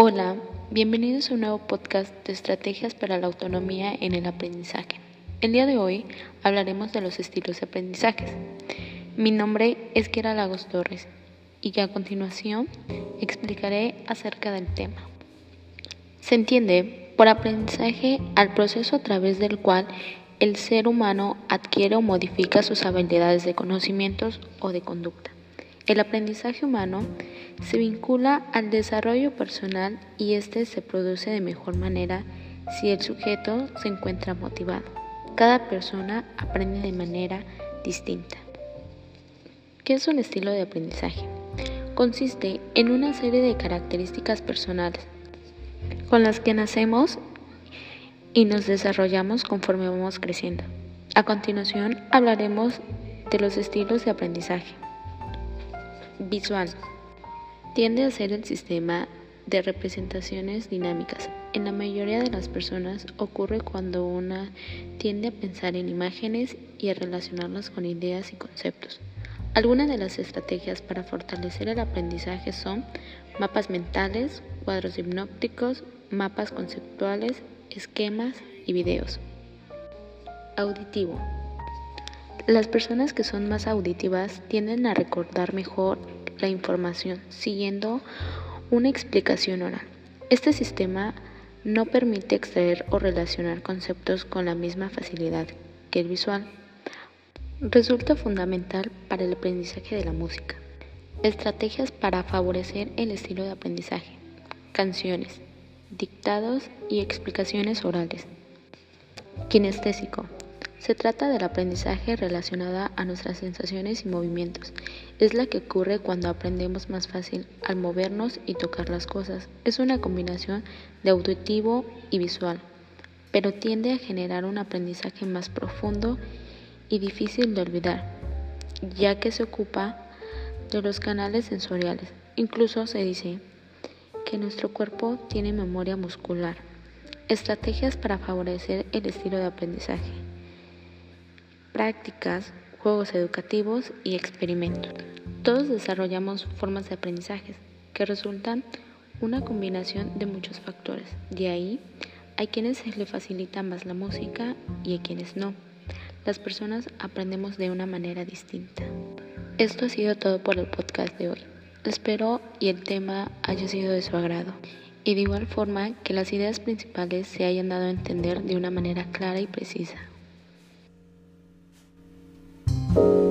Hola, bienvenidos a un nuevo podcast de estrategias para la autonomía en el aprendizaje. El día de hoy hablaremos de los estilos de aprendizajes. Mi nombre es Kira Lagos Torres y a continuación explicaré acerca del tema. Se entiende por aprendizaje al proceso a través del cual el ser humano adquiere o modifica sus habilidades de conocimientos o de conducta. El aprendizaje humano se vincula al desarrollo personal y este se produce de mejor manera si el sujeto se encuentra motivado. Cada persona aprende de manera distinta. ¿Qué es un estilo de aprendizaje? Consiste en una serie de características personales con las que nacemos y nos desarrollamos conforme vamos creciendo. A continuación hablaremos de los estilos de aprendizaje. Visual. Tiende a ser el sistema de representaciones dinámicas. En la mayoría de las personas ocurre cuando una tiende a pensar en imágenes y a relacionarlas con ideas y conceptos. Algunas de las estrategias para fortalecer el aprendizaje son mapas mentales, cuadros hipnópticos, mapas conceptuales, esquemas y videos. Auditivo. Las personas que son más auditivas tienden a recordar mejor la información siguiendo una explicación oral. Este sistema no permite extraer o relacionar conceptos con la misma facilidad que el visual. Resulta fundamental para el aprendizaje de la música. Estrategias para favorecer el estilo de aprendizaje. Canciones, dictados y explicaciones orales. Kinestésico. Se trata del aprendizaje relacionada a nuestras sensaciones y movimientos. Es la que ocurre cuando aprendemos más fácil al movernos y tocar las cosas. Es una combinación de auditivo y visual, pero tiende a generar un aprendizaje más profundo y difícil de olvidar, ya que se ocupa de los canales sensoriales. Incluso se dice que nuestro cuerpo tiene memoria muscular. Estrategias para favorecer el estilo de aprendizaje prácticas, juegos educativos y experimentos. Todos desarrollamos formas de aprendizaje que resultan una combinación de muchos factores. De ahí, hay quienes se le facilita más la música y hay quienes no. Las personas aprendemos de una manera distinta. Esto ha sido todo por el podcast de hoy. Espero y el tema haya sido de su agrado y de igual forma que las ideas principales se hayan dado a entender de una manera clara y precisa. Bye.